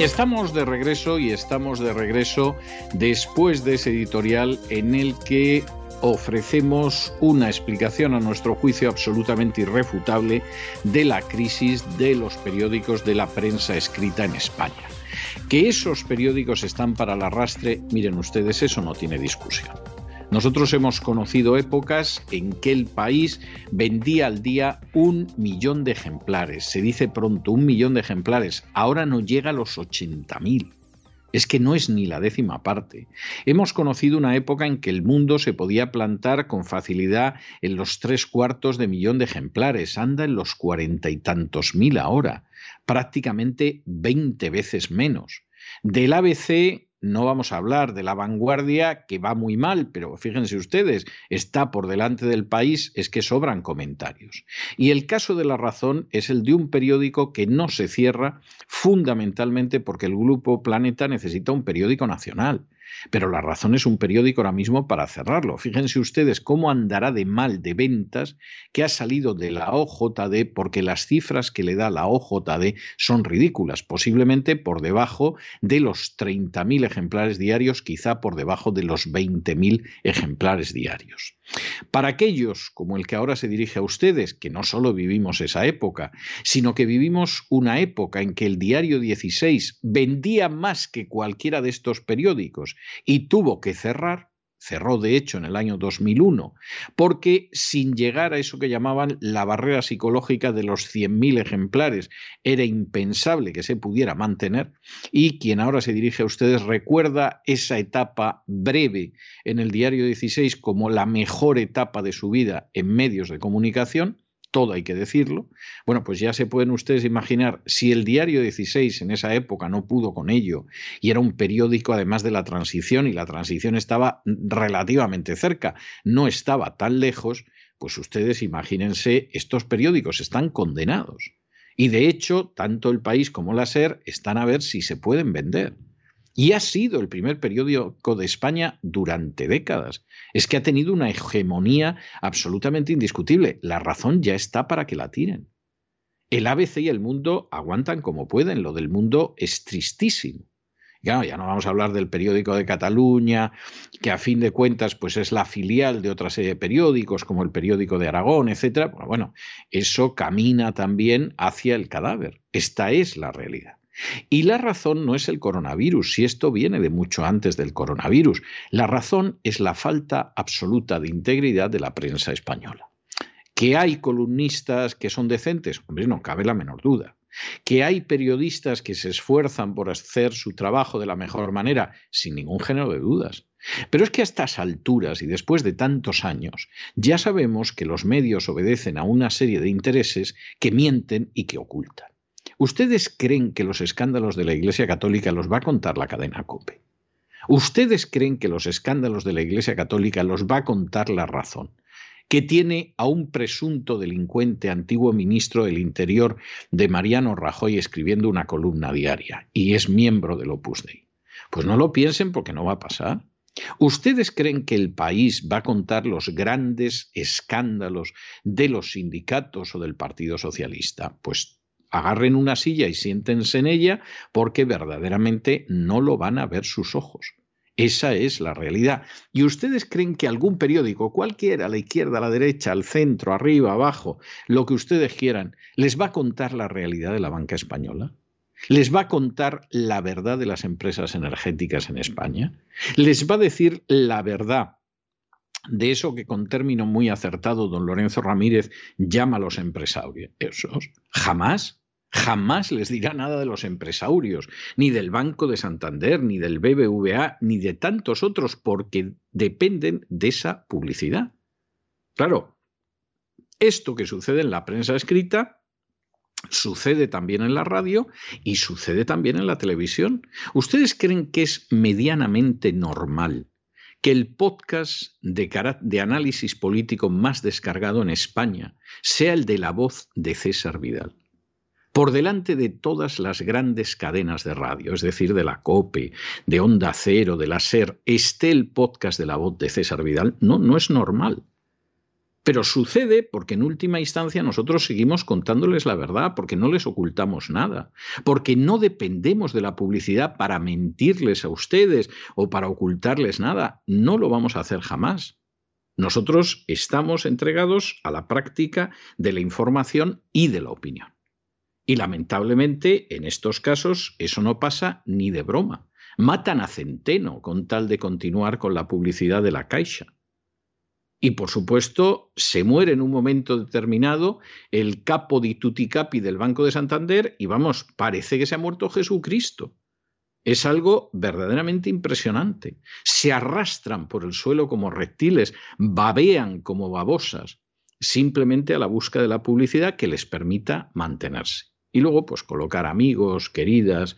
Estamos de regreso y estamos de regreso después de ese editorial en el que ofrecemos una explicación a nuestro juicio absolutamente irrefutable de la crisis de los periódicos de la prensa escrita en España. Que esos periódicos están para el arrastre, miren ustedes, eso no tiene discusión. Nosotros hemos conocido épocas en que el país vendía al día un millón de ejemplares. Se dice pronto, un millón de ejemplares. Ahora no llega a los 80.000. Es que no es ni la décima parte. Hemos conocido una época en que el mundo se podía plantar con facilidad en los tres cuartos de millón de ejemplares. Anda en los cuarenta y tantos mil ahora. Prácticamente 20 veces menos. Del ABC no vamos a hablar de la vanguardia, que va muy mal, pero fíjense ustedes, está por delante del país, es que sobran comentarios. Y el caso de la razón es el de un periódico que no se cierra fundamentalmente porque el Grupo Planeta necesita un periódico nacional. Pero La Razón es un periódico ahora mismo para cerrarlo. Fíjense ustedes cómo andará de mal de ventas que ha salido de la OJD porque las cifras que le da la OJD son ridículas, posiblemente por debajo de los 30.000 ejemplares diarios, quizá por debajo de los 20.000 ejemplares diarios. Para aquellos como el que ahora se dirige a ustedes, que no solo vivimos esa época, sino que vivimos una época en que el diario 16 vendía más que cualquiera de estos periódicos y tuvo que cerrar, cerró de hecho en el año 2001, porque sin llegar a eso que llamaban la barrera psicológica de los 100.000 ejemplares, era impensable que se pudiera mantener, y quien ahora se dirige a ustedes recuerda esa etapa breve en el diario 16 como la mejor etapa de su vida en medios de comunicación, todo hay que decirlo. Bueno, pues ya se pueden ustedes imaginar si el diario 16 en esa época no pudo con ello y era un periódico además de la transición y la transición estaba relativamente cerca, no estaba tan lejos, pues ustedes imagínense, estos periódicos están condenados. Y de hecho, tanto el país como la SER están a ver si se pueden vender. Y ha sido el primer periódico de España durante décadas. Es que ha tenido una hegemonía absolutamente indiscutible. La razón ya está para que la tiren. El ABC y el mundo aguantan como pueden. Lo del mundo es tristísimo. Ya, ya no vamos a hablar del periódico de Cataluña, que a fin de cuentas pues es la filial de otra serie de periódicos, como el periódico de Aragón, etc. Bueno, eso camina también hacia el cadáver. Esta es la realidad. Y la razón no es el coronavirus, si esto viene de mucho antes del coronavirus. La razón es la falta absoluta de integridad de la prensa española. Que hay columnistas que son decentes, hombre, no cabe la menor duda. Que hay periodistas que se esfuerzan por hacer su trabajo de la mejor manera, sin ningún género de dudas. Pero es que a estas alturas y después de tantos años, ya sabemos que los medios obedecen a una serie de intereses que mienten y que ocultan. ¿Ustedes creen que los escándalos de la Iglesia Católica los va a contar la cadena COPE? ¿Ustedes creen que los escándalos de la Iglesia Católica los va a contar la razón? que tiene a un presunto delincuente antiguo ministro del Interior de Mariano Rajoy escribiendo una columna diaria y es miembro del Opus Dei. Pues no lo piensen porque no va a pasar. ¿Ustedes creen que el país va a contar los grandes escándalos de los sindicatos o del Partido Socialista? Pues agarren una silla y siéntense en ella porque verdaderamente no lo van a ver sus ojos. Esa es la realidad. ¿Y ustedes creen que algún periódico, cualquiera, a la izquierda, a la derecha, al centro, arriba, abajo, lo que ustedes quieran, les va a contar la realidad de la banca española? ¿Les va a contar la verdad de las empresas energéticas en España? ¿Les va a decir la verdad de eso que con término muy acertado don Lorenzo Ramírez llama a los empresarios? Jamás. Jamás les dirá nada de los empresarios, ni del Banco de Santander, ni del BBVA, ni de tantos otros, porque dependen de esa publicidad. Claro, esto que sucede en la prensa escrita sucede también en la radio y sucede también en la televisión. ¿Ustedes creen que es medianamente normal que el podcast de, de, análisis político más descargado en España sea el de la voz de César Vidal. Por delante de todas las grandes cadenas de radio, es decir, de la COPE, de Onda Cero, de la SER, esté el podcast de la voz de César Vidal, no, no es normal. Pero sucede porque en última instancia nosotros seguimos contándoles la verdad, porque no les ocultamos nada, porque no dependemos de la publicidad para mentirles a ustedes o para ocultarles nada. No lo vamos a hacer jamás. Nosotros estamos entregados a la práctica de la información y de la opinión. Y lamentablemente en estos casos eso no pasa ni de broma. Matan a Centeno con tal de continuar con la publicidad de la Caixa. Y por supuesto, se muere en un momento determinado el capo di tutti capi del Banco de Santander y vamos, parece que se ha muerto Jesucristo. Es algo verdaderamente impresionante. Se arrastran por el suelo como reptiles, babean como babosas, simplemente a la busca de la publicidad que les permita mantenerse. Y luego, pues colocar amigos, queridas,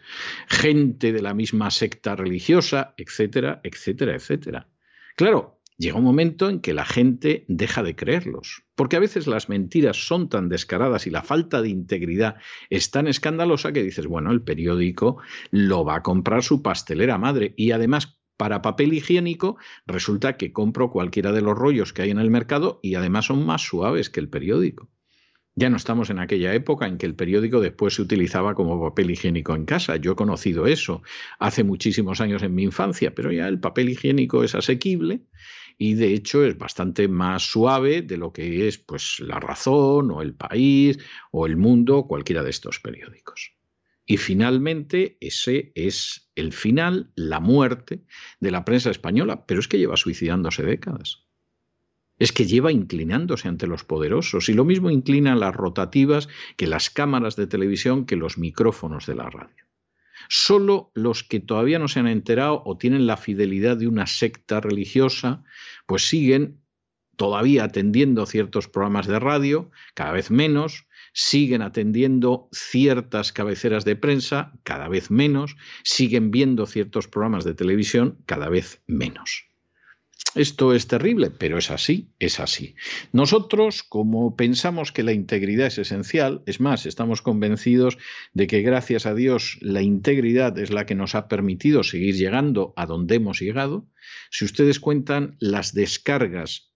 gente de la misma secta religiosa, etcétera, etcétera, etcétera. Claro, llega un momento en que la gente deja de creerlos, porque a veces las mentiras son tan descaradas y la falta de integridad es tan escandalosa que dices, bueno, el periódico lo va a comprar su pastelera madre y además para papel higiénico resulta que compro cualquiera de los rollos que hay en el mercado y además son más suaves que el periódico. Ya no estamos en aquella época en que el periódico después se utilizaba como papel higiénico en casa. Yo he conocido eso hace muchísimos años en mi infancia, pero ya el papel higiénico es asequible y de hecho es bastante más suave de lo que es pues La Razón o El País o El Mundo, cualquiera de estos periódicos. Y finalmente ese es el final, la muerte de la prensa española, pero es que lleva suicidándose décadas. Es que lleva inclinándose ante los poderosos y lo mismo inclinan las rotativas que las cámaras de televisión que los micrófonos de la radio. Solo los que todavía no se han enterado o tienen la fidelidad de una secta religiosa, pues siguen todavía atendiendo ciertos programas de radio, cada vez menos, siguen atendiendo ciertas cabeceras de prensa, cada vez menos, siguen viendo ciertos programas de televisión, cada vez menos. Esto es terrible, pero es así, es así. Nosotros, como pensamos que la integridad es esencial, es más, estamos convencidos de que gracias a Dios la integridad es la que nos ha permitido seguir llegando a donde hemos llegado. Si ustedes cuentan las descargas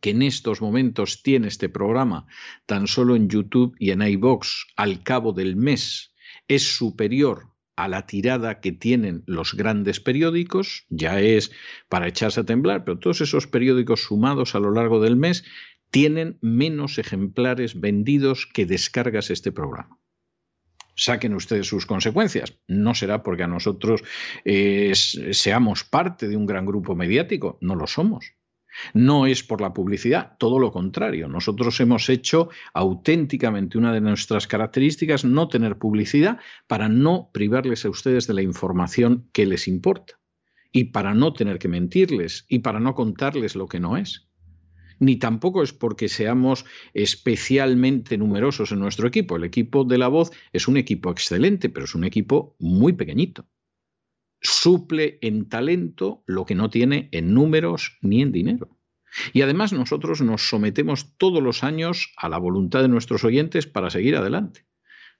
que en estos momentos tiene este programa, tan solo en YouTube y en iBox, al cabo del mes, es superior a la tirada que tienen los grandes periódicos, ya es para echarse a temblar, pero todos esos periódicos sumados a lo largo del mes tienen menos ejemplares vendidos que descargas este programa. Saquen ustedes sus consecuencias. No será porque a nosotros eh, seamos parte de un gran grupo mediático, no lo somos. No es por la publicidad, todo lo contrario. Nosotros hemos hecho auténticamente una de nuestras características no tener publicidad para no privarles a ustedes de la información que les importa y para no tener que mentirles y para no contarles lo que no es. Ni tampoco es porque seamos especialmente numerosos en nuestro equipo. El equipo de la voz es un equipo excelente, pero es un equipo muy pequeñito suple en talento lo que no tiene en números ni en dinero. Y además nosotros nos sometemos todos los años a la voluntad de nuestros oyentes para seguir adelante.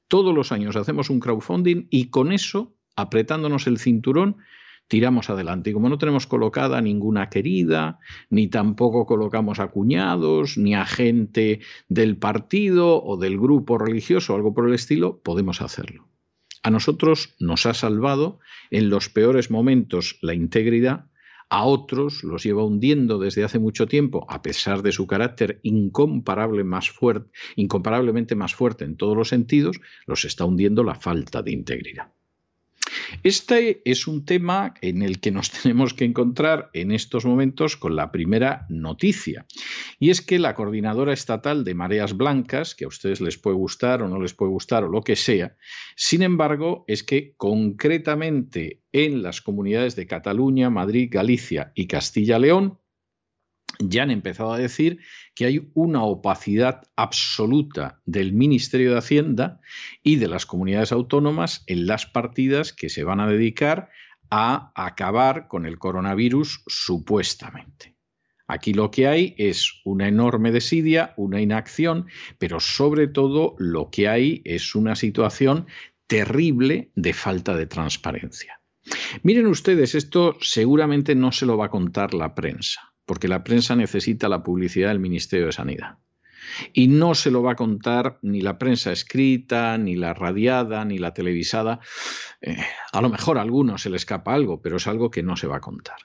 Todos los años hacemos un crowdfunding y con eso, apretándonos el cinturón, tiramos adelante. Y como no tenemos colocada ninguna querida, ni tampoco colocamos a cuñados, ni a gente del partido o del grupo religioso o algo por el estilo, podemos hacerlo. A nosotros nos ha salvado en los peores momentos la integridad, a otros los lleva hundiendo desde hace mucho tiempo, a pesar de su carácter incomparable más fuerte, incomparablemente más fuerte en todos los sentidos, los está hundiendo la falta de integridad. Este es un tema en el que nos tenemos que encontrar en estos momentos con la primera noticia. Y es que la coordinadora estatal de mareas blancas, que a ustedes les puede gustar o no les puede gustar o lo que sea, sin embargo, es que concretamente en las comunidades de Cataluña, Madrid, Galicia y Castilla-León, ya han empezado a decir que hay una opacidad absoluta del Ministerio de Hacienda y de las comunidades autónomas en las partidas que se van a dedicar a acabar con el coronavirus supuestamente. Aquí lo que hay es una enorme desidia, una inacción, pero sobre todo lo que hay es una situación terrible de falta de transparencia. Miren ustedes, esto seguramente no se lo va a contar la prensa, porque la prensa necesita la publicidad del Ministerio de Sanidad. Y no se lo va a contar ni la prensa escrita, ni la radiada, ni la televisada. Eh, a lo mejor a algunos se le escapa algo, pero es algo que no se va a contar.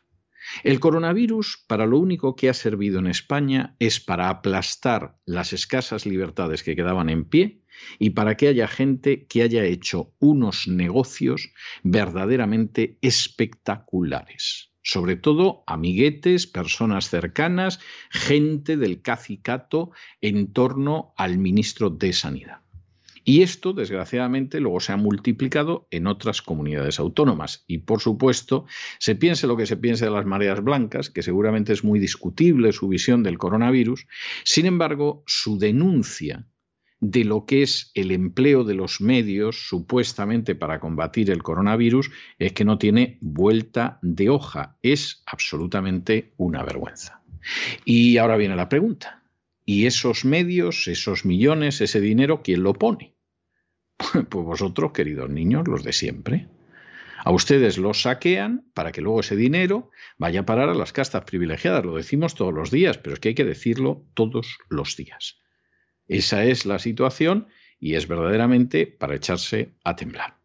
El coronavirus, para lo único que ha servido en España, es para aplastar las escasas libertades que quedaban en pie y para que haya gente que haya hecho unos negocios verdaderamente espectaculares. Sobre todo amiguetes, personas cercanas, gente del cacicato en torno al ministro de Sanidad. Y esto, desgraciadamente, luego se ha multiplicado en otras comunidades autónomas. Y, por supuesto, se piense lo que se piense de las mareas blancas, que seguramente es muy discutible su visión del coronavirus, sin embargo, su denuncia de lo que es el empleo de los medios supuestamente para combatir el coronavirus es que no tiene vuelta de hoja. Es absolutamente una vergüenza. Y ahora viene la pregunta. ¿Y esos medios, esos millones, ese dinero, quién lo pone? Pues vosotros, queridos niños, los de siempre. A ustedes los saquean para que luego ese dinero vaya a parar a las castas privilegiadas. Lo decimos todos los días, pero es que hay que decirlo todos los días. Esa es la situación y es verdaderamente para echarse a temblar.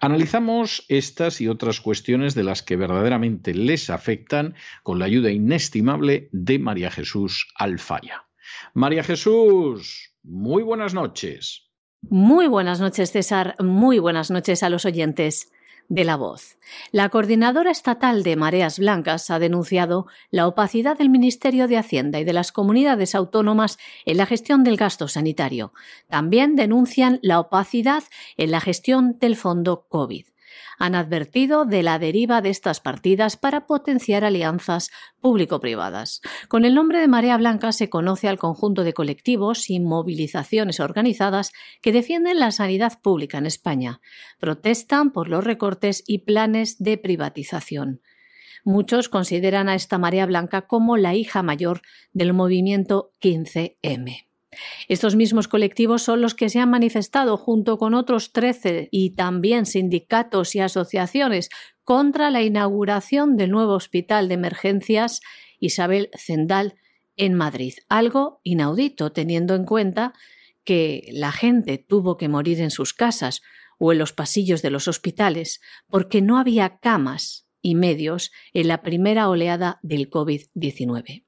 Analizamos estas y otras cuestiones de las que verdaderamente les afectan con la ayuda inestimable de María Jesús Alfaya. María Jesús, muy buenas noches. Muy buenas noches, César. Muy buenas noches a los oyentes de La Voz. La Coordinadora Estatal de Mareas Blancas ha denunciado la opacidad del Ministerio de Hacienda y de las comunidades autónomas en la gestión del gasto sanitario. También denuncian la opacidad en la gestión del fondo COVID han advertido de la deriva de estas partidas para potenciar alianzas público-privadas. Con el nombre de Marea Blanca se conoce al conjunto de colectivos y movilizaciones organizadas que defienden la sanidad pública en España. Protestan por los recortes y planes de privatización. Muchos consideran a esta Marea Blanca como la hija mayor del movimiento 15M. Estos mismos colectivos son los que se han manifestado junto con otros 13 y también sindicatos y asociaciones contra la inauguración del nuevo hospital de emergencias Isabel Zendal en Madrid. Algo inaudito teniendo en cuenta que la gente tuvo que morir en sus casas o en los pasillos de los hospitales porque no había camas y medios en la primera oleada del COVID-19.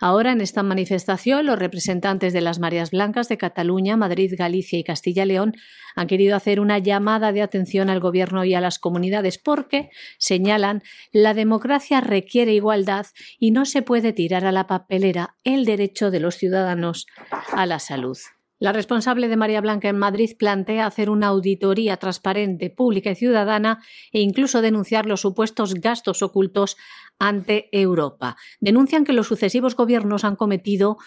Ahora, en esta manifestación, los representantes de las Mareas Blancas de Cataluña, Madrid, Galicia y Castilla-León han querido hacer una llamada de atención al Gobierno y a las comunidades porque, señalan, la democracia requiere igualdad y no se puede tirar a la papelera el derecho de los ciudadanos a la salud. La responsable de María Blanca en Madrid plantea hacer una auditoría transparente, pública y ciudadana e incluso denunciar los supuestos gastos ocultos ante Europa. Denuncian que los sucesivos gobiernos han cometido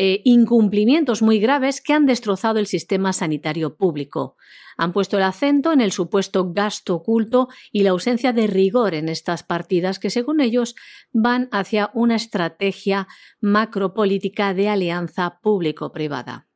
eh, incumplimientos muy graves que han destrozado el sistema sanitario público. Han puesto el acento en el supuesto gasto oculto y la ausencia de rigor en estas partidas que, según ellos, van hacia una estrategia macropolítica de alianza público-privada.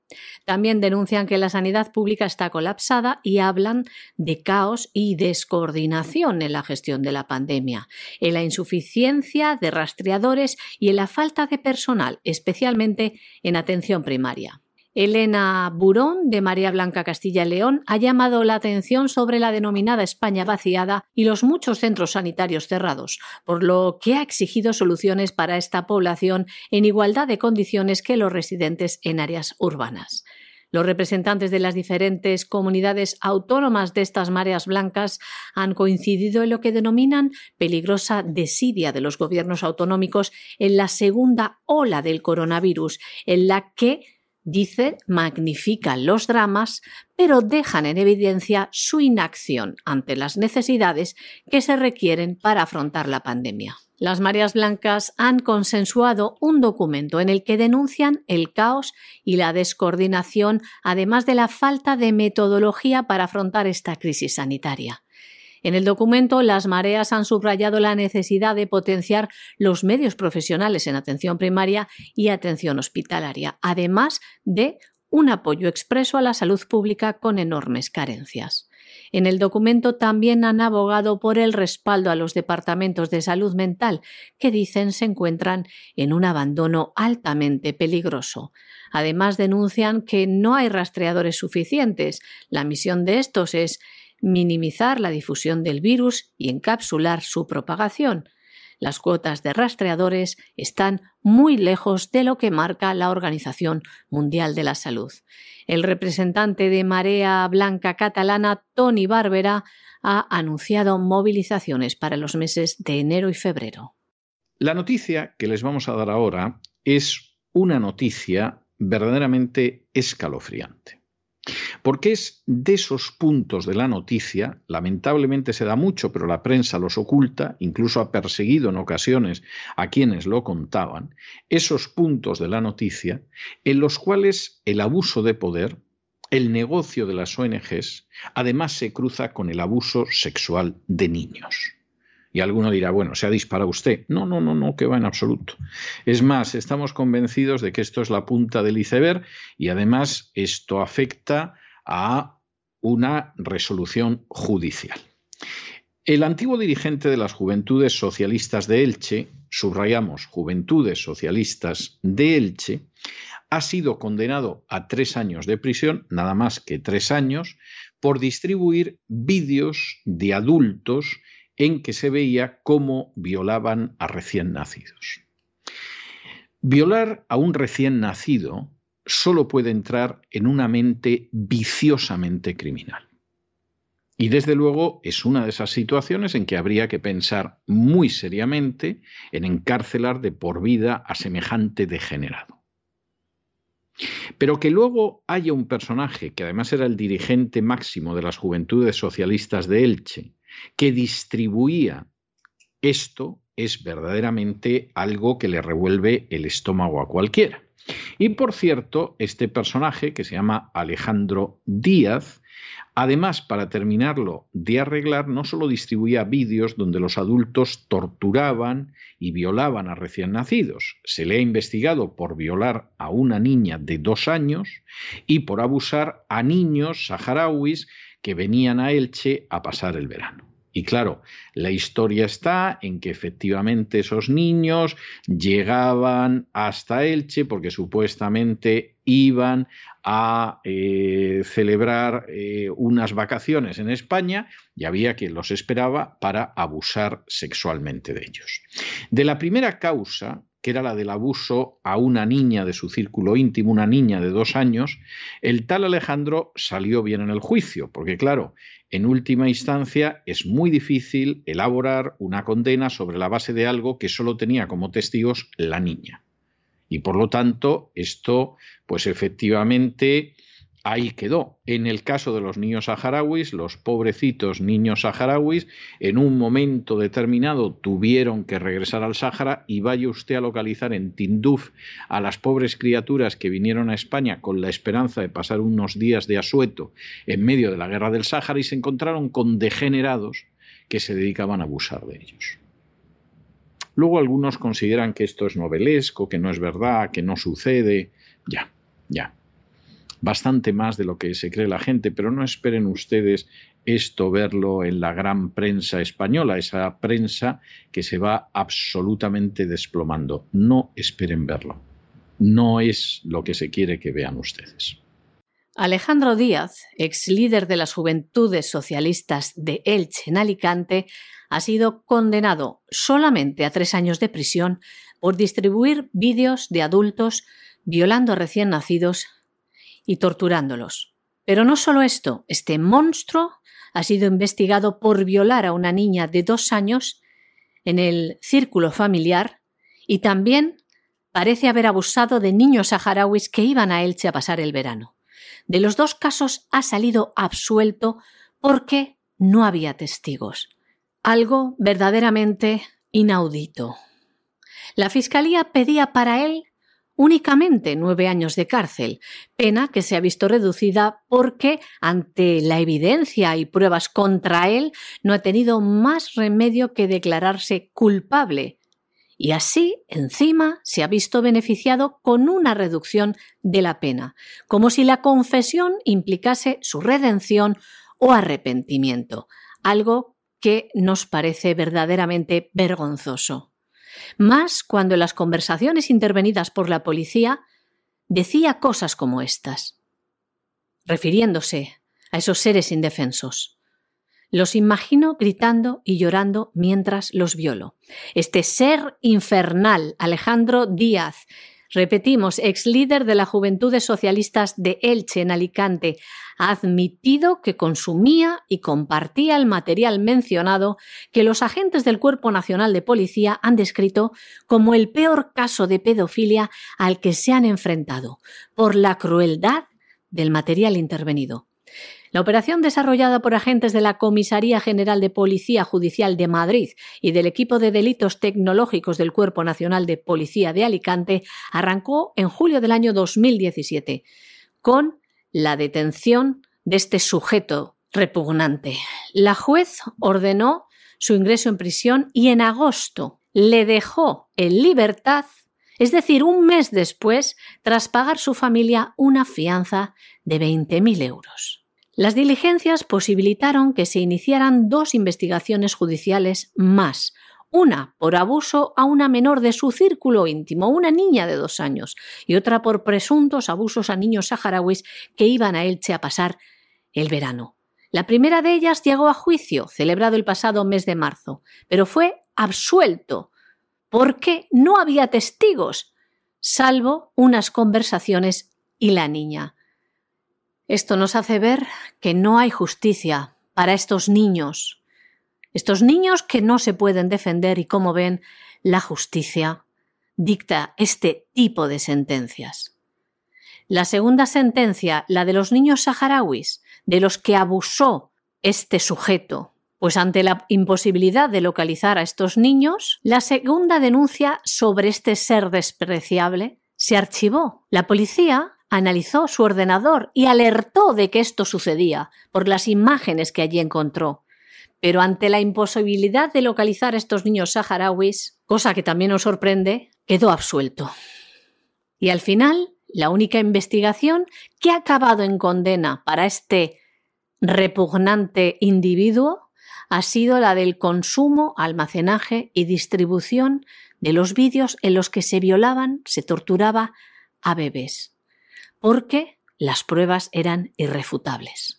También denuncian que la sanidad pública está colapsada y hablan de caos y descoordinación en la gestión de la pandemia, en la insuficiencia de rastreadores y en la falta de personal, especialmente en atención primaria. Elena Burón, de María Blanca Castilla León, ha llamado la atención sobre la denominada España vaciada y los muchos centros sanitarios cerrados, por lo que ha exigido soluciones para esta población en igualdad de condiciones que los residentes en áreas urbanas. Los representantes de las diferentes comunidades autónomas de estas mareas blancas han coincidido en lo que denominan peligrosa desidia de los gobiernos autonómicos en la segunda ola del coronavirus, en la que Dice, magnifican los dramas, pero dejan en evidencia su inacción ante las necesidades que se requieren para afrontar la pandemia. Las Marías Blancas han consensuado un documento en el que denuncian el caos y la descoordinación, además de la falta de metodología para afrontar esta crisis sanitaria. En el documento, las mareas han subrayado la necesidad de potenciar los medios profesionales en atención primaria y atención hospitalaria, además de un apoyo expreso a la salud pública con enormes carencias. En el documento también han abogado por el respaldo a los departamentos de salud mental, que dicen se encuentran en un abandono altamente peligroso. Además, denuncian que no hay rastreadores suficientes. La misión de estos es minimizar la difusión del virus y encapsular su propagación. Las cuotas de rastreadores están muy lejos de lo que marca la Organización Mundial de la Salud. El representante de Marea Blanca Catalana, Tony Barbera, ha anunciado movilizaciones para los meses de enero y febrero. La noticia que les vamos a dar ahora es una noticia verdaderamente escalofriante. Porque es de esos puntos de la noticia, lamentablemente se da mucho, pero la prensa los oculta, incluso ha perseguido en ocasiones a quienes lo contaban, esos puntos de la noticia en los cuales el abuso de poder, el negocio de las ONGs, además se cruza con el abuso sexual de niños. Y alguno dirá, bueno, se ha disparado usted. No, no, no, no, que va en absoluto. Es más, estamos convencidos de que esto es la punta del iceberg y además esto afecta a una resolución judicial. El antiguo dirigente de las Juventudes Socialistas de Elche, subrayamos Juventudes Socialistas de Elche, ha sido condenado a tres años de prisión, nada más que tres años, por distribuir vídeos de adultos en que se veía cómo violaban a recién nacidos. Violar a un recién nacido solo puede entrar en una mente viciosamente criminal. Y desde luego es una de esas situaciones en que habría que pensar muy seriamente en encarcelar de por vida a semejante degenerado. Pero que luego haya un personaje, que además era el dirigente máximo de las juventudes socialistas de Elche, que distribuía esto es verdaderamente algo que le revuelve el estómago a cualquiera. Y por cierto, este personaje, que se llama Alejandro Díaz, además, para terminarlo de arreglar, no solo distribuía vídeos donde los adultos torturaban y violaban a recién nacidos, se le ha investigado por violar a una niña de dos años y por abusar a niños saharauis que venían a Elche a pasar el verano. Y claro, la historia está en que efectivamente esos niños llegaban hasta Elche porque supuestamente iban a eh, celebrar eh, unas vacaciones en España y había quien los esperaba para abusar sexualmente de ellos. De la primera causa, que era la del abuso a una niña de su círculo íntimo, una niña de dos años, el tal Alejandro salió bien en el juicio, porque claro, en última instancia es muy difícil elaborar una condena sobre la base de algo que solo tenía como testigos la niña. Y por lo tanto, esto, pues efectivamente, ahí quedó. En el caso de los niños saharauis, los pobrecitos niños saharauis, en un momento determinado tuvieron que regresar al Sáhara y vaya usted a localizar en Tinduf a las pobres criaturas que vinieron a España con la esperanza de pasar unos días de asueto en medio de la guerra del Sáhara y se encontraron con degenerados que se dedicaban a abusar de ellos. Luego algunos consideran que esto es novelesco, que no es verdad, que no sucede. Ya, ya bastante más de lo que se cree la gente, pero no esperen ustedes esto verlo en la gran prensa española, esa prensa que se va absolutamente desplomando. No esperen verlo. No es lo que se quiere que vean ustedes. Alejandro Díaz, ex líder de las Juventudes Socialistas de Elche en Alicante, ha sido condenado solamente a tres años de prisión por distribuir vídeos de adultos violando a recién nacidos y torturándolos. Pero no solo esto, este monstruo ha sido investigado por violar a una niña de dos años en el círculo familiar y también parece haber abusado de niños saharauis que iban a Elche a pasar el verano. De los dos casos ha salido absuelto porque no había testigos. Algo verdaderamente inaudito. La Fiscalía pedía para él únicamente nueve años de cárcel, pena que se ha visto reducida porque, ante la evidencia y pruebas contra él, no ha tenido más remedio que declararse culpable. Y así, encima, se ha visto beneficiado con una reducción de la pena, como si la confesión implicase su redención o arrepentimiento, algo que nos parece verdaderamente vergonzoso más cuando en las conversaciones intervenidas por la policía decía cosas como estas, refiriéndose a esos seres indefensos. Los imagino gritando y llorando mientras los violo. Este ser infernal, Alejandro Díaz, repetimos, ex líder de las Juventudes Socialistas de Elche en Alicante, ha admitido que consumía y compartía el material mencionado que los agentes del Cuerpo Nacional de Policía han descrito como el peor caso de pedofilia al que se han enfrentado, por la crueldad del material intervenido. La operación desarrollada por agentes de la Comisaría General de Policía Judicial de Madrid y del equipo de delitos tecnológicos del Cuerpo Nacional de Policía de Alicante arrancó en julio del año 2017 con la detención de este sujeto repugnante. La juez ordenó su ingreso en prisión y en agosto le dejó en libertad, es decir, un mes después, tras pagar su familia una fianza de 20.000 euros. Las diligencias posibilitaron que se iniciaran dos investigaciones judiciales más, una por abuso a una menor de su círculo íntimo, una niña de dos años, y otra por presuntos abusos a niños saharauis que iban a Elche a pasar el verano. La primera de ellas llegó a juicio, celebrado el pasado mes de marzo, pero fue absuelto porque no había testigos, salvo unas conversaciones y la niña. Esto nos hace ver que no hay justicia para estos niños, estos niños que no se pueden defender y como ven, la justicia dicta este tipo de sentencias. La segunda sentencia, la de los niños saharauis, de los que abusó este sujeto, pues ante la imposibilidad de localizar a estos niños, la segunda denuncia sobre este ser despreciable se archivó. La policía analizó su ordenador y alertó de que esto sucedía por las imágenes que allí encontró pero ante la imposibilidad de localizar a estos niños saharauis, cosa que también nos sorprende, quedó absuelto. Y al final, la única investigación que ha acabado en condena para este repugnante individuo ha sido la del consumo, almacenaje y distribución de los vídeos en los que se violaban, se torturaba a bebés, porque las pruebas eran irrefutables.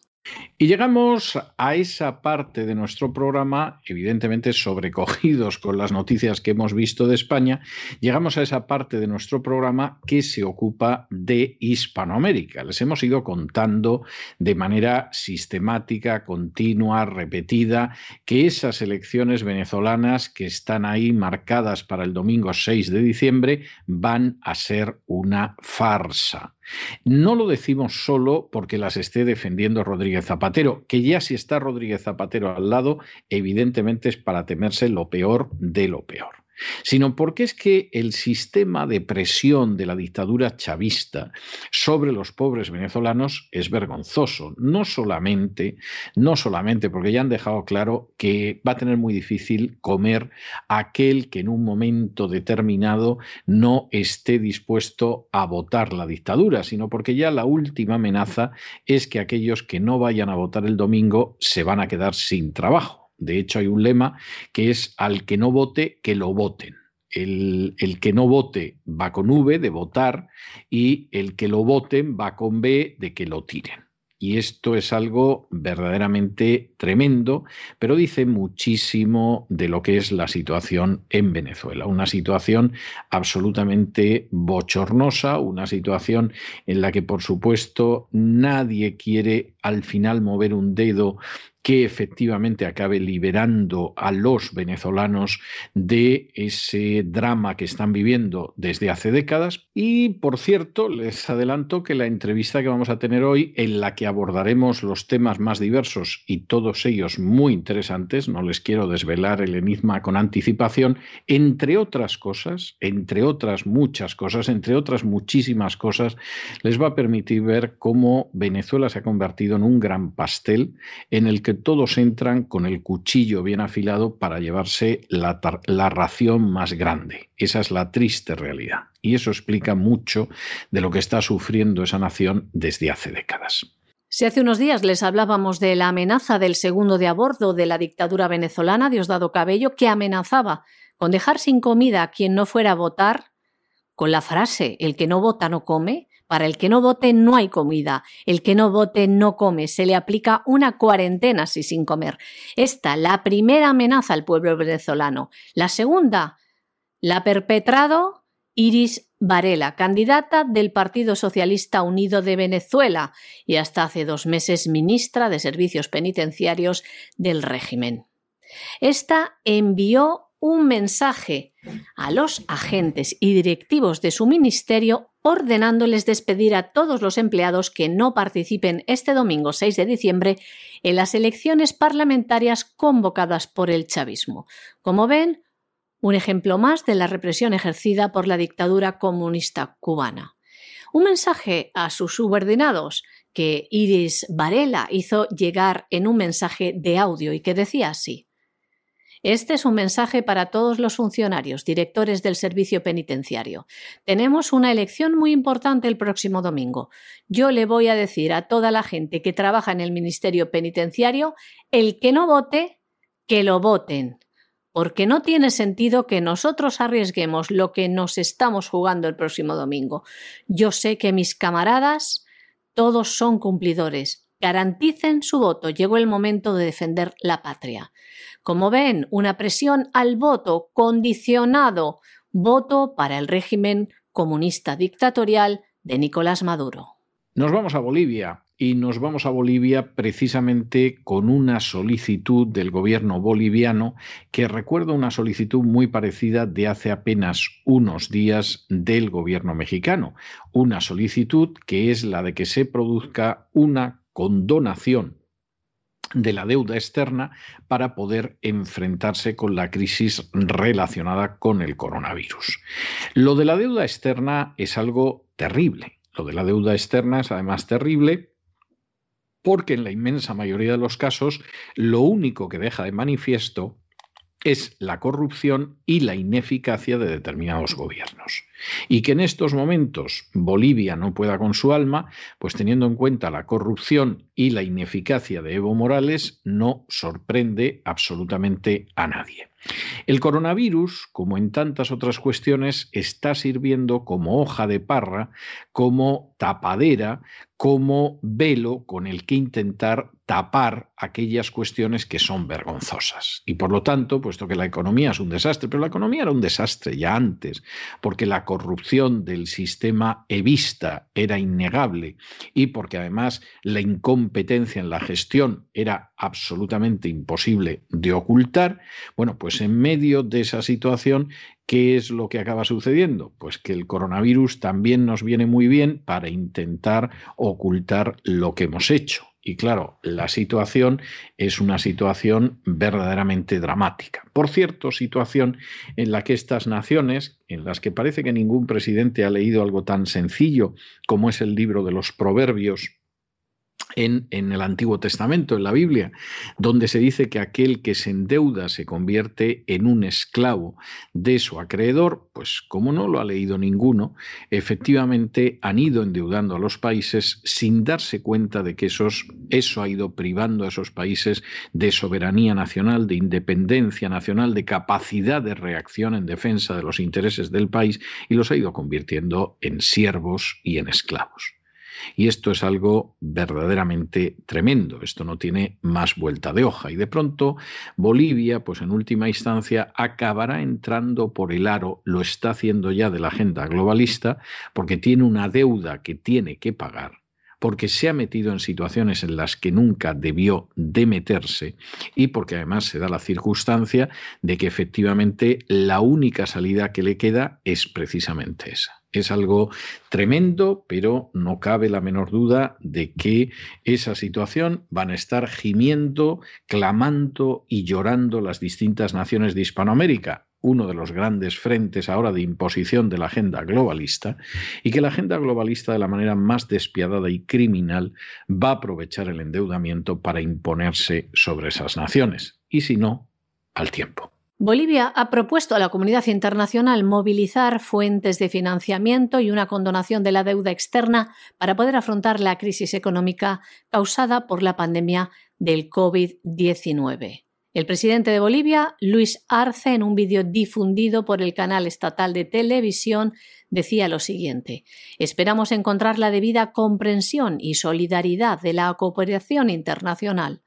Y llegamos a esa parte de nuestro programa, evidentemente sobrecogidos con las noticias que hemos visto de España, llegamos a esa parte de nuestro programa que se ocupa de Hispanoamérica. Les hemos ido contando de manera sistemática, continua, repetida, que esas elecciones venezolanas que están ahí marcadas para el domingo 6 de diciembre van a ser una farsa. No lo decimos solo porque las esté defendiendo Rodríguez Zapatero, que ya si está Rodríguez Zapatero al lado, evidentemente es para temerse lo peor de lo peor sino porque es que el sistema de presión de la dictadura chavista sobre los pobres venezolanos es vergonzoso. No solamente, no solamente porque ya han dejado claro que va a tener muy difícil comer aquel que en un momento determinado no esté dispuesto a votar la dictadura, sino porque ya la última amenaza es que aquellos que no vayan a votar el domingo se van a quedar sin trabajo. De hecho, hay un lema que es al que no vote, que lo voten. El, el, que no vote va con V de votar y el que lo voten va con B de que lo tiren. Y esto es algo verdaderamente tremendo, pero dice muchísimo de lo que es la situación en Venezuela. Una situación absolutamente bochornosa, una situación en la que, por supuesto, nadie quiere al final mover un dedo que efectivamente acabe liberando a los venezolanos de ese drama que están viviendo desde hace décadas. Y por cierto, les adelanto que la entrevista que vamos a tener hoy, en la que abordaremos los temas más diversos y todos ellos muy interesantes, no les quiero desvelar el enigma con anticipación, entre otras cosas, entre otras muchas cosas, entre otras muchísimas cosas, les va a permitir ver cómo Venezuela se ha convertido en un gran pastel en el que todos entran con el cuchillo bien afilado para llevarse la, la ración más grande. Esa es la triste realidad. Y eso explica mucho de lo que está sufriendo esa nación desde hace décadas. Si hace unos días les hablábamos de la amenaza del segundo de a bordo de la dictadura venezolana, Diosdado Cabello, que amenazaba con dejar sin comida a quien no fuera a votar, con la frase el que no vota no come, para el que no vote no hay comida, el que no vote no come, se le aplica una cuarentena si sin comer. Esta, la primera amenaza al pueblo venezolano. La segunda, la ha perpetrado Iris Varela, candidata del Partido Socialista Unido de Venezuela y hasta hace dos meses ministra de Servicios Penitenciarios del régimen. Esta envió un mensaje a los agentes y directivos de su ministerio ordenándoles despedir a todos los empleados que no participen este domingo 6 de diciembre en las elecciones parlamentarias convocadas por el chavismo. Como ven, un ejemplo más de la represión ejercida por la dictadura comunista cubana. Un mensaje a sus subordinados que Iris Varela hizo llegar en un mensaje de audio y que decía así. Este es un mensaje para todos los funcionarios, directores del servicio penitenciario. Tenemos una elección muy importante el próximo domingo. Yo le voy a decir a toda la gente que trabaja en el Ministerio Penitenciario, el que no vote, que lo voten. Porque no tiene sentido que nosotros arriesguemos lo que nos estamos jugando el próximo domingo. Yo sé que mis camaradas, todos son cumplidores. Garanticen su voto. Llegó el momento de defender la patria. Como ven, una presión al voto condicionado, voto para el régimen comunista dictatorial de Nicolás Maduro. Nos vamos a Bolivia y nos vamos a Bolivia precisamente con una solicitud del gobierno boliviano que recuerda una solicitud muy parecida de hace apenas unos días del gobierno mexicano. Una solicitud que es la de que se produzca una condonación de la deuda externa para poder enfrentarse con la crisis relacionada con el coronavirus. Lo de la deuda externa es algo terrible. Lo de la deuda externa es además terrible porque en la inmensa mayoría de los casos lo único que deja de manifiesto es la corrupción y la ineficacia de determinados gobiernos. Y que en estos momentos Bolivia no pueda con su alma, pues teniendo en cuenta la corrupción y la ineficacia de Evo Morales, no sorprende absolutamente a nadie. El coronavirus, como en tantas otras cuestiones, está sirviendo como hoja de parra, como tapadera, como velo con el que intentar tapar aquellas cuestiones que son vergonzosas. Y por lo tanto, puesto que la economía es un desastre, pero la economía era un desastre ya antes, porque la corrupción del sistema evista era innegable y porque además la incompetencia en la gestión era absolutamente imposible de ocultar, bueno, pues en medio de esa situación ¿Qué es lo que acaba sucediendo? Pues que el coronavirus también nos viene muy bien para intentar ocultar lo que hemos hecho. Y claro, la situación es una situación verdaderamente dramática. Por cierto, situación en la que estas naciones, en las que parece que ningún presidente ha leído algo tan sencillo como es el libro de los proverbios, en, el Antiguo Testamento, en la Biblia, donde se dice que aquel que se endeuda se convierte en un esclavo de su acreedor, pues como no lo ha leído ninguno, efectivamente han ido endeudando a los países sin darse cuenta de que esos, eso ha ido privando a esos países de soberanía nacional, de independencia nacional, de capacidad de reacción en defensa de los intereses del país y los ha ido convirtiendo en siervos y en esclavos. Y esto es algo verdaderamente tremendo. Esto no tiene más vuelta de hoja. Y de pronto Bolivia, pues en última instancia, acabará entrando por el aro, lo está haciendo ya de la agenda globalista, porque tiene una deuda que tiene que pagar porque se ha metido en situaciones en las que nunca debió de meterse y porque además se da la circunstancia de que efectivamente la única salida que le queda es precisamente esa. Es algo tremendo, pero no cabe la menor duda de que esa situación van a estar gimiendo, clamando y llorando las distintas naciones de Hispanoamérica uno de los grandes frentes ahora de imposición de la agenda globalista, y que la agenda globalista de la manera más despiadada y criminal va a aprovechar el endeudamiento para imponerse sobre esas naciones, y si no, al tiempo. Bolivia ha propuesto a la comunidad internacional movilizar fuentes de financiamiento y una condonación de la deuda externa para poder afrontar la crisis económica causada por la pandemia del COVID-19. El presidente de Bolivia, Luis Arce, en un vídeo difundido por el canal estatal de televisión, decía lo siguiente Esperamos encontrar la debida comprensión y solidaridad de la cooperación internacional.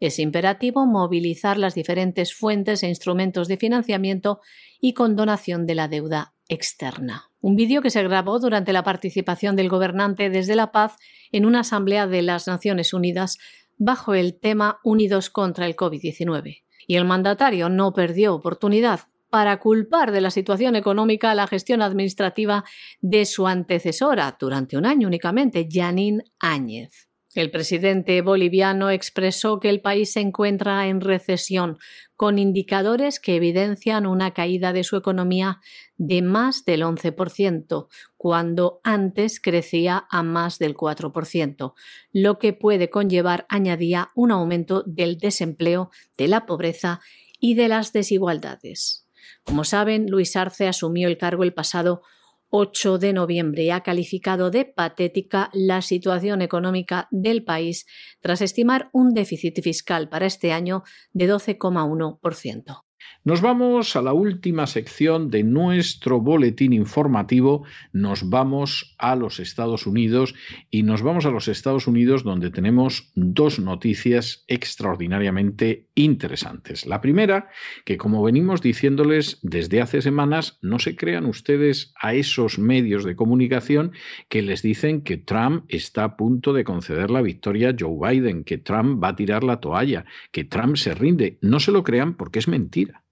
Es imperativo movilizar las diferentes fuentes e instrumentos de financiamiento y condonación de la deuda externa. Un vídeo que se grabó durante la participación del gobernante desde La Paz en una asamblea de las Naciones Unidas bajo el tema Unidos contra el COVID-19. Y el mandatario no perdió oportunidad para culpar de la situación económica a la gestión administrativa de su antecesora durante un año únicamente, Janine Áñez. El presidente boliviano expresó que el país se encuentra en recesión, con indicadores que evidencian una caída de su economía de más del 11%, cuando antes crecía a más del 4%, lo que puede conllevar, añadía, un aumento del desempleo, de la pobreza y de las desigualdades. Como saben, Luis Arce asumió el cargo el pasado 8 de noviembre ha calificado de patética la situación económica del país tras estimar un déficit fiscal para este año de 12,1%. Nos vamos a la última sección de nuestro boletín informativo. Nos vamos a los Estados Unidos y nos vamos a los Estados Unidos donde tenemos dos noticias extraordinariamente interesantes. La primera, que como venimos diciéndoles desde hace semanas, no se crean ustedes a esos medios de comunicación que les dicen que Trump está a punto de conceder la victoria a Joe Biden, que Trump va a tirar la toalla, que Trump se rinde. No se lo crean porque es mentira.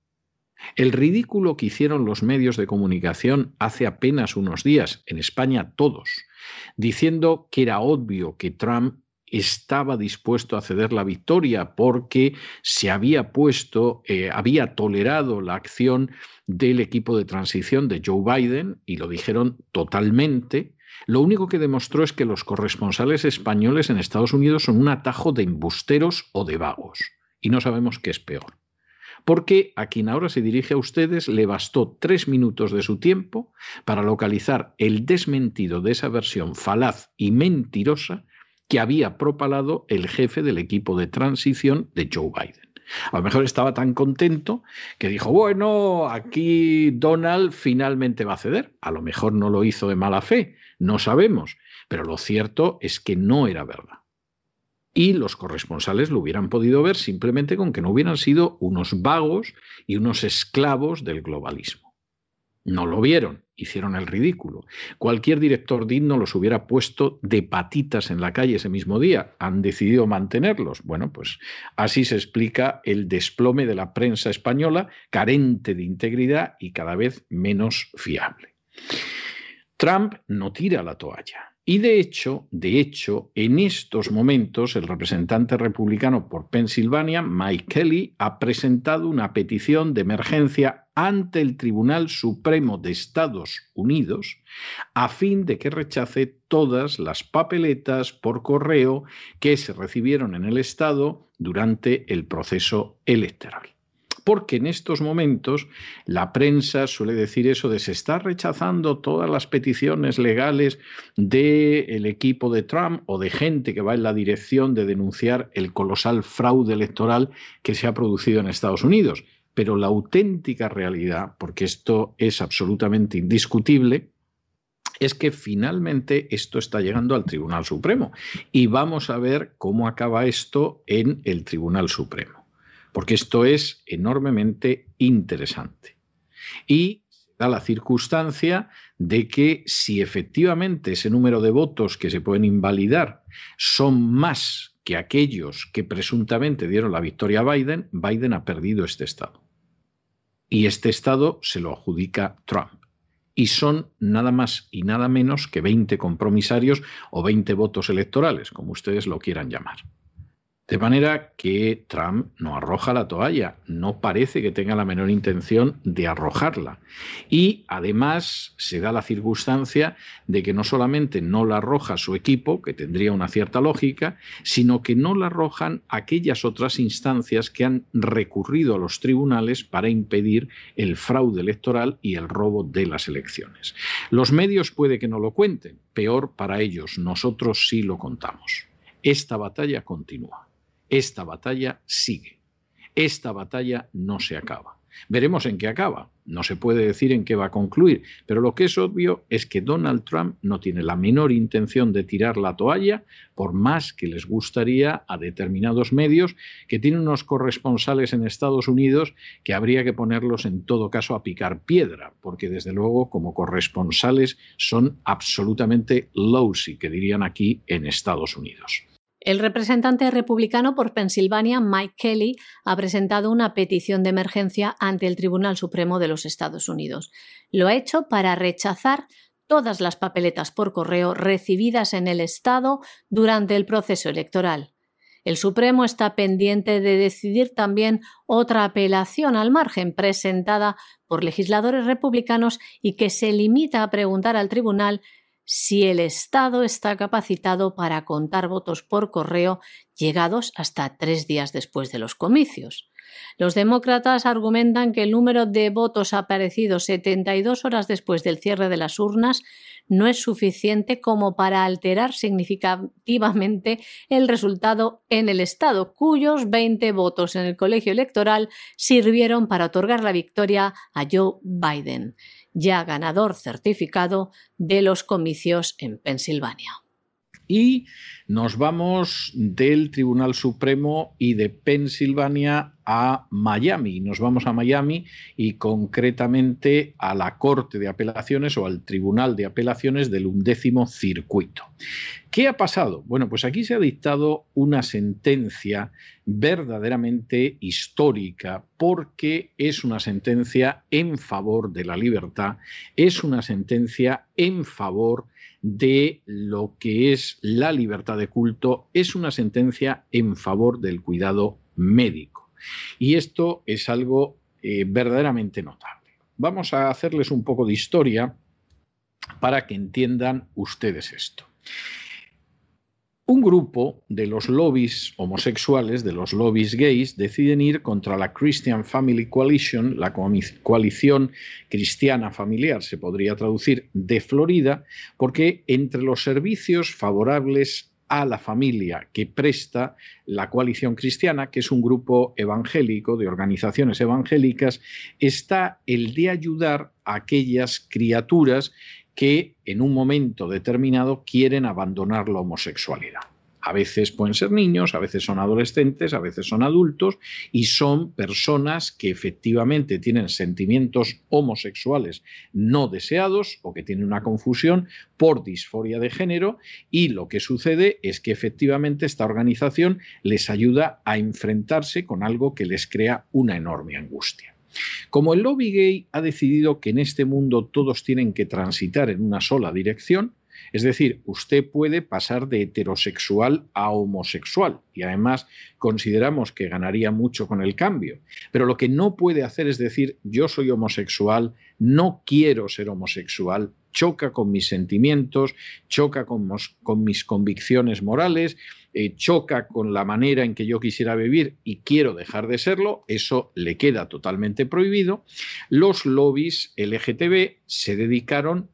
El ridículo que hicieron los medios de comunicación hace apenas unos días, en España todos, diciendo que era obvio que Trump estaba dispuesto a ceder la victoria porque se había puesto, eh, había tolerado la acción del equipo de transición de Joe Biden, y lo dijeron totalmente, lo único que demostró es que los corresponsales españoles en Estados Unidos son un atajo de embusteros o de vagos, y no sabemos qué es peor porque a quien ahora se dirige a ustedes le bastó tres minutos de su tiempo para localizar el desmentido de esa versión falaz y mentirosa que había propalado el jefe del equipo de transición de Joe Biden. A lo mejor estaba tan contento que dijo, bueno, aquí Donald finalmente va a ceder. A lo mejor no lo hizo de mala fe, no sabemos, pero lo cierto es que no era verdad y los corresponsales lo hubieran podido ver simplemente con que no hubieran sido unos vagos y unos esclavos del globalismo. No lo vieron, hicieron el ridículo. Cualquier director digno los hubiera puesto de patitas en la calle ese mismo día. Han decidido mantenerlos. Bueno, pues así se explica el desplome de la prensa española, carente de integridad y cada vez menos fiable. Trump no tira la toalla. Y de hecho, de hecho, en estos momentos el representante republicano por Pensilvania, Mike Kelly, ha presentado una petición de emergencia ante el Tribunal Supremo de Estados Unidos a fin de que rechace todas las papeletas por correo que se recibieron en el Estado durante el proceso electoral porque en estos momentos la prensa suele decir eso de se está rechazando todas las peticiones legales del equipo de Trump o de gente que va en la dirección de denunciar el colosal fraude electoral que se ha producido en Estados Unidos. Pero la auténtica realidad, porque esto es absolutamente indiscutible, es que finalmente esto está llegando al Tribunal Supremo y vamos a ver cómo acaba esto en el Tribunal Supremo porque esto es enormemente interesante. Y da la circunstancia de que si efectivamente ese número de votos que se pueden invalidar son más que aquellos que presuntamente dieron la victoria a Biden, Biden ha perdido este estado. Y este estado se lo adjudica Trump. Y son nada más y nada menos que 20 compromisarios o 20 votos electorales, como ustedes lo quieran llamar. De manera que Trump no arroja la toalla, no parece que tenga la menor intención de arrojarla. Y además se da la circunstancia de que no solamente no la arroja su equipo, que tendría una cierta lógica, sino que no la arrojan aquellas otras instancias que han recurrido a los tribunales para impedir el fraude electoral y el robo de las elecciones. Los medios puede que no lo cuenten, peor para ellos, nosotros sí lo contamos. Esta batalla continúa. Esta batalla sigue. Esta batalla no se acaba. Veremos en qué acaba. No se puede decir en qué va a concluir, pero lo que es obvio es que Donald Trump no tiene la menor intención de tirar la toalla, por más que les gustaría a determinados medios que tienen unos corresponsales en Estados Unidos que habría que ponerlos en todo caso a picar piedra, porque desde luego como corresponsales son absolutamente lousy, que dirían aquí en Estados Unidos. El representante republicano por Pensilvania, Mike Kelly, ha presentado una petición de emergencia ante el Tribunal Supremo de los Estados Unidos. Lo ha hecho para rechazar todas las papeletas por correo recibidas en el Estado durante el proceso electoral. El Supremo está pendiente de decidir también otra apelación al margen presentada por legisladores republicanos y que se limita a preguntar al tribunal si el Estado está capacitado para contar votos por correo llegados hasta tres días después de los comicios. Los demócratas argumentan que el número de votos aparecidos 72 horas después del cierre de las urnas no es suficiente como para alterar significativamente el resultado en el Estado, cuyos 20 votos en el colegio electoral sirvieron para otorgar la victoria a Joe Biden ya ganador certificado de los comicios en Pensilvania. Y nos vamos del Tribunal Supremo y de Pensilvania a Miami. Nos vamos a Miami y concretamente a la Corte de Apelaciones o al Tribunal de Apelaciones del undécimo circuito. ¿Qué ha pasado? Bueno, pues aquí se ha dictado una sentencia verdaderamente histórica porque es una sentencia en favor de la libertad, es una sentencia en favor de lo que es la libertad de culto, es una sentencia en favor del cuidado médico. Y esto es algo eh, verdaderamente notable. Vamos a hacerles un poco de historia para que entiendan ustedes esto. Un grupo de los lobbies homosexuales, de los lobbies gays, deciden ir contra la Christian Family Coalition, la coalición cristiana familiar, se podría traducir, de Florida, porque entre los servicios favorables a la familia que presta la coalición cristiana, que es un grupo evangélico de organizaciones evangélicas, está el de ayudar a aquellas criaturas que en un momento determinado quieren abandonar la homosexualidad. A veces pueden ser niños, a veces son adolescentes, a veces son adultos y son personas que efectivamente tienen sentimientos homosexuales no deseados o que tienen una confusión por disforia de género y lo que sucede es que efectivamente esta organización les ayuda a enfrentarse con algo que les crea una enorme angustia. Como el lobby gay ha decidido que en este mundo todos tienen que transitar en una sola dirección, es decir, usted puede pasar de heterosexual a homosexual y además consideramos que ganaría mucho con el cambio. Pero lo que no puede hacer es decir, yo soy homosexual, no quiero ser homosexual, choca con mis sentimientos, choca con, mis convicciones morales, eh, choca con la manera en que yo quisiera vivir y quiero dejar de serlo, eso le queda totalmente prohibido. Los lobbies LGTB se dedicaron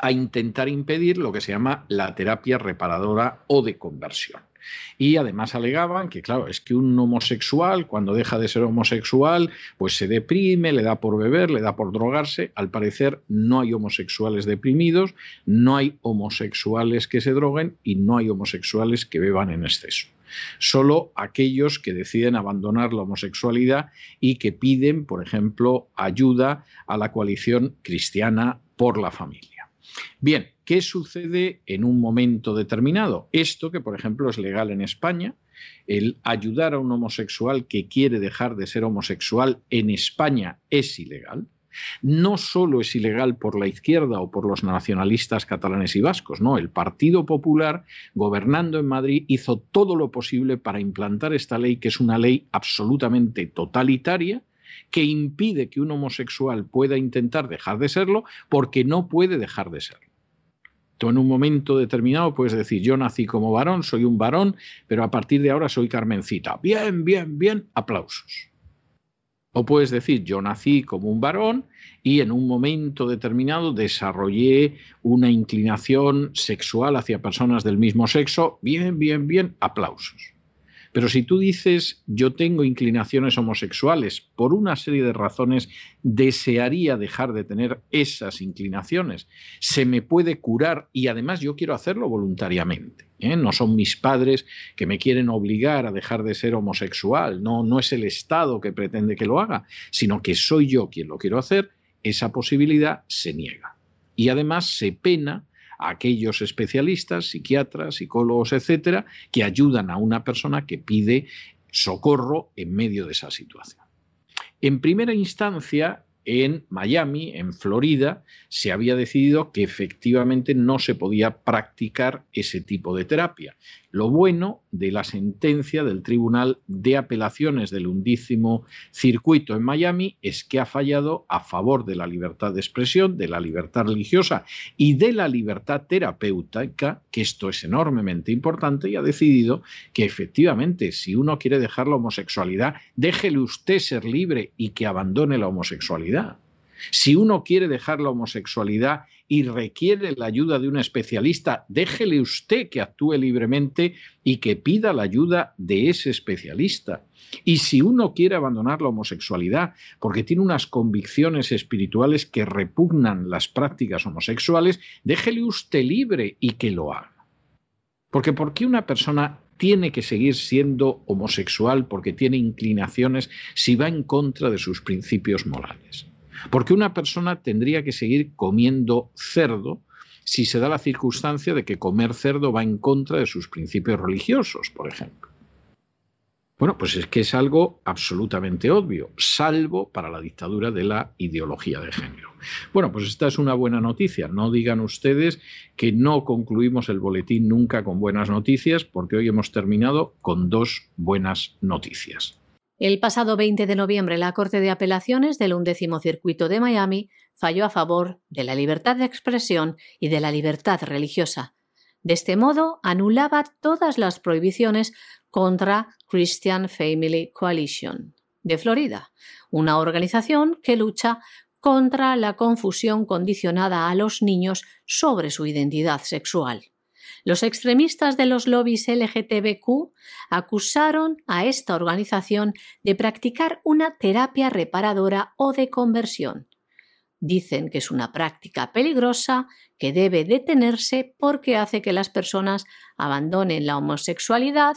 a intentar impedir lo que se llama la terapia reparadora o de conversión. Y además alegaban que, claro, es que un homosexual, cuando deja de ser homosexual, pues se deprime, le da por beber, le da por drogarse. Al parecer no hay homosexuales deprimidos, no hay homosexuales que se droguen y no hay homosexuales que beban en exceso. Solo aquellos que deciden abandonar la homosexualidad y que piden, por ejemplo, ayuda a la coalición cristiana por la familia. Bien, ¿qué sucede en un momento determinado? Esto que, por ejemplo, es legal en España, el ayudar a un homosexual que quiere dejar de ser homosexual en España es ilegal no solo es ilegal por la izquierda o por los nacionalistas catalanes y vascos, no, el Partido Popular, gobernando en Madrid, hizo todo lo posible para implantar esta ley, que es una ley absolutamente totalitaria, que impide que un homosexual pueda intentar dejar de serlo porque no puede dejar de serlo. Tú en un momento determinado puedes decir, yo nací como varón, soy un varón, pero a partir de ahora soy Carmencita. Bien, bien, bien, aplausos. O puedes decir, yo nací como un varón y en un momento determinado desarrollé una inclinación sexual hacia personas del mismo sexo. Bien, bien, bien, aplausos. Pero si tú dices yo tengo inclinaciones homosexuales, por una serie de razones desearía dejar de tener esas inclinaciones, se me puede curar y además yo quiero hacerlo voluntariamente. ¿eh? No son mis padres que me quieren obligar a dejar de ser homosexual, no, no es el Estado que pretende que lo haga, sino que soy yo quien lo quiero hacer, esa posibilidad se niega. Y además se pena aquellos especialistas, psiquiatras, psicólogos, etcétera, que ayudan a una persona que pide socorro en medio de esa situación. En primera instancia, en Miami, en Florida, se había decidido que efectivamente no se podía practicar ese tipo de terapia. Lo bueno de la sentencia del Tribunal de Apelaciones del undícimo circuito en Miami es que ha fallado a favor de la libertad de expresión, de la libertad religiosa y de la libertad terapéutica, que esto es enormemente importante, y ha decidido que efectivamente si uno quiere dejar la homosexualidad, déjele usted ser libre y que abandone la Si uno quiere dejar la homosexualidad y requiere la ayuda de un especialista, déjele usted que actúe libremente y que pida la ayuda de ese especialista. Y si uno quiere abandonar la homosexualidad porque tiene unas convicciones espirituales que repugnan las prácticas homosexuales, déjele usted libre y que lo haga. Porque ¿por qué una persona tiene que seguir siendo homosexual porque tiene inclinaciones si va en contra de sus principios morales? Porque una persona tendría que seguir comiendo cerdo si se da la circunstancia de que comer cerdo va en contra de sus principios religiosos, por ejemplo. Bueno, pues es que es algo absolutamente obvio, salvo para la dictadura de la ideología de género. Bueno, pues esta es una buena noticia. No digan ustedes que no concluimos el boletín nunca con buenas noticias, porque hoy hemos terminado con dos buenas noticias. El pasado 20 de noviembre, la Corte de Apelaciones del undécimo circuito de Miami falló a favor de la libertad de expresión y de la libertad religiosa. De este modo, anulaba todas las prohibiciones contra Christian Family Coalition de Florida, una organización que lucha contra la confusión condicionada a los niños sobre su identidad sexual. Los extremistas de los lobbies LGTBQ acusaron a esta organización de practicar una terapia reparadora o de conversión. Dicen que es una práctica peligrosa que debe detenerse porque hace que las personas abandonen la homosexualidad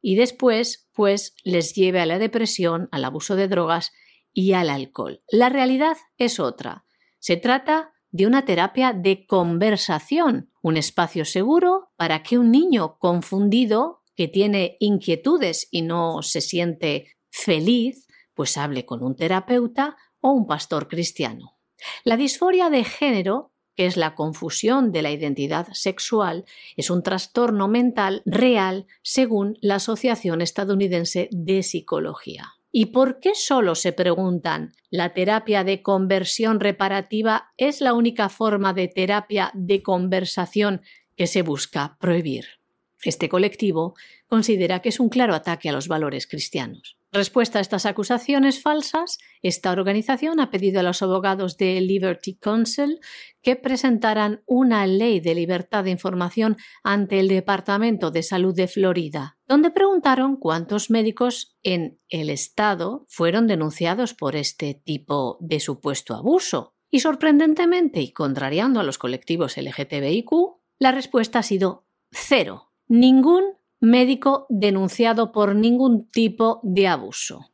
y después pues les lleve a la depresión, al abuso de drogas y al alcohol. La realidad es otra. Se trata de una terapia de conversación, un espacio seguro para que un niño confundido que tiene inquietudes y no se siente feliz, pues hable con un terapeuta o un pastor cristiano. La disforia de género, que es la confusión de la identidad sexual, es un trastorno mental real según la Asociación Estadounidense de Psicología. ¿Y por qué solo se preguntan la terapia de conversión reparativa es la única forma de terapia de conversación que se busca prohibir? Este colectivo considera que es un claro ataque a los valores cristianos. Respuesta a estas acusaciones falsas, esta organización ha pedido a los abogados de Liberty Council que presentaran una ley de libertad de información ante el Departamento de Salud de Florida, donde preguntaron cuántos médicos en el estado fueron denunciados por este tipo de supuesto abuso. Y sorprendentemente y contrariando a los colectivos LGTBIQ, la respuesta ha sido cero. Ningún médico denunciado por ningún tipo de abuso.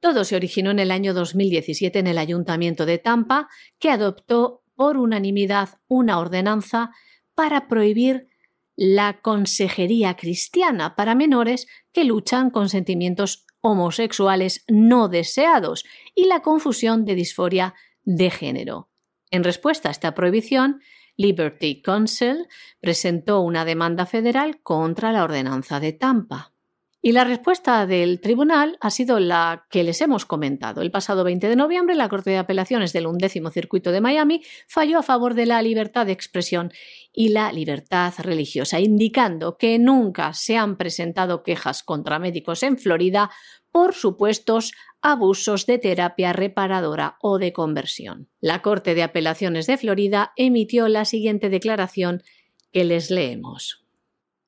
Todo se originó en el año 2017 en el Ayuntamiento de Tampa, que adoptó por unanimidad una ordenanza para prohibir la consejería cristiana para menores que luchan con sentimientos homosexuales no deseados y la confusión de disforia de género. En respuesta a esta prohibición, Liberty Council presentó una demanda federal contra la ordenanza de Tampa. Y la respuesta del tribunal ha sido la que les hemos comentado. El pasado 20 de noviembre, la Corte de Apelaciones del undécimo circuito de Miami falló a favor de la libertad de expresión y la libertad religiosa, indicando que nunca se han presentado quejas contra médicos en Florida por supuestos abusos de terapia reparadora o de conversión. La Corte de Apelaciones de Florida emitió la siguiente declaración que les leemos.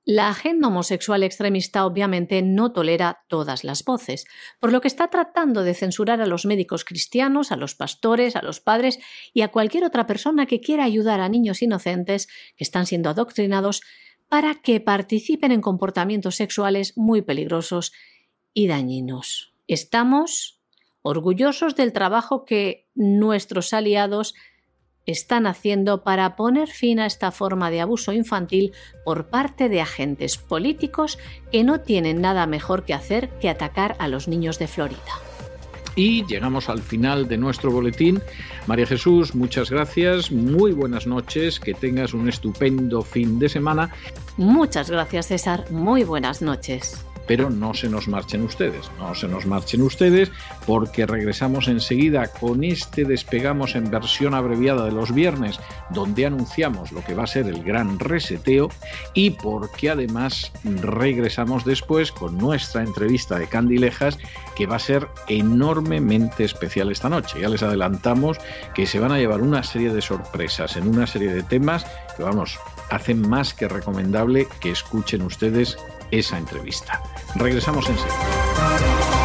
La agenda homosexual extremista obviamente no tolera todas las voces, por lo que está tratando de censurar a los médicos cristianos, a los pastores, a los padres y a cualquier otra persona que quiera ayudar a niños inocentes que están siendo adoctrinados para que participen en comportamientos sexuales muy peligrosos y dañinos. Estamos orgullosos del trabajo que nuestros aliados están haciendo para poner fin a esta forma de abuso infantil por parte de agentes políticos que no tienen nada mejor que hacer que atacar a los niños de Florida. Y llegamos al final de nuestro boletín. María Jesús, muchas gracias, muy buenas noches, que tengas un estupendo fin de semana. Muchas gracias César, muy buenas noches pero no se nos marchen ustedes, no se nos marchen ustedes porque regresamos enseguida con este despegamos en versión abreviada de los viernes donde anunciamos lo que va a ser el gran reseteo y porque además regresamos después con nuestra entrevista de Candilejas que va a ser enormemente especial esta noche. Ya les adelantamos que se van a llevar una serie de sorpresas en una serie de temas que vamos, hacen más que recomendable que escuchen ustedes esa entrevista. Regresamos enseguida.